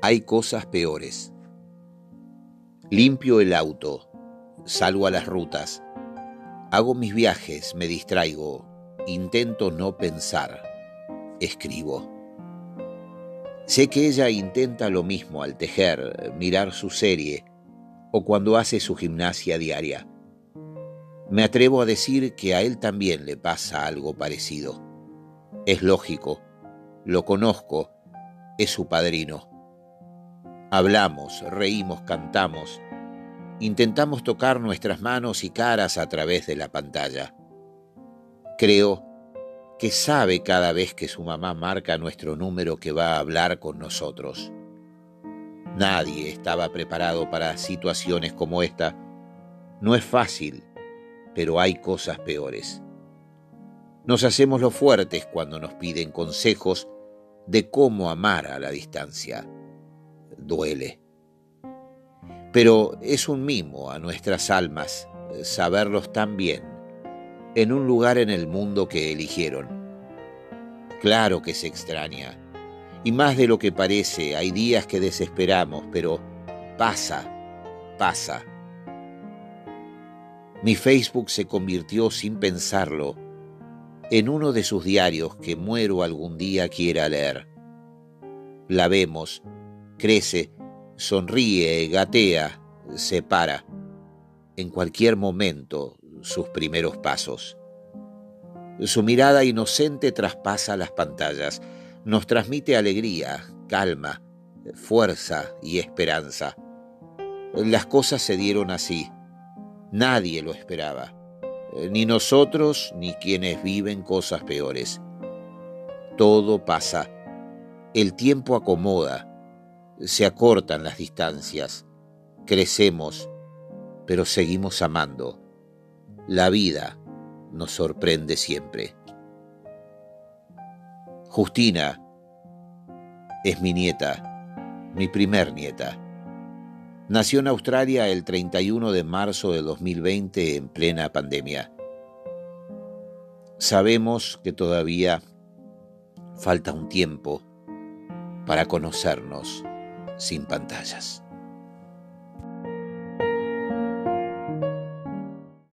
Hay cosas peores. Limpio el auto, salgo a las rutas, hago mis viajes, me distraigo, intento no pensar, escribo. Sé que ella intenta lo mismo al tejer, mirar su serie o cuando hace su gimnasia diaria. Me atrevo a decir que a él también le pasa algo parecido. Es lógico, lo conozco, es su padrino. Hablamos, reímos, cantamos, intentamos tocar nuestras manos y caras a través de la pantalla. Creo que sabe cada vez que su mamá marca nuestro número que va a hablar con nosotros. Nadie estaba preparado para situaciones como esta. No es fácil, pero hay cosas peores. Nos hacemos los fuertes cuando nos piden consejos de cómo amar a la distancia. Duele. Pero es un mimo a nuestras almas saberlos tan bien en un lugar en el mundo que eligieron. Claro que se extraña y más de lo que parece, hay días que desesperamos, pero pasa, pasa. Mi Facebook se convirtió sin pensarlo en uno de sus diarios que muero algún día quiera leer. La vemos, crece, sonríe, gatea, se para. En cualquier momento, sus primeros pasos. Su mirada inocente traspasa las pantallas nos transmite alegría, calma, fuerza y esperanza. Las cosas se dieron así. Nadie lo esperaba. Ni nosotros ni quienes viven cosas peores. Todo pasa. El tiempo acomoda. Se acortan las distancias. Crecemos, pero seguimos amando. La vida nos sorprende siempre. Justina es mi nieta, mi primer nieta. Nació en Australia el 31 de marzo de 2020 en plena pandemia. Sabemos que todavía falta un tiempo para conocernos sin pantallas.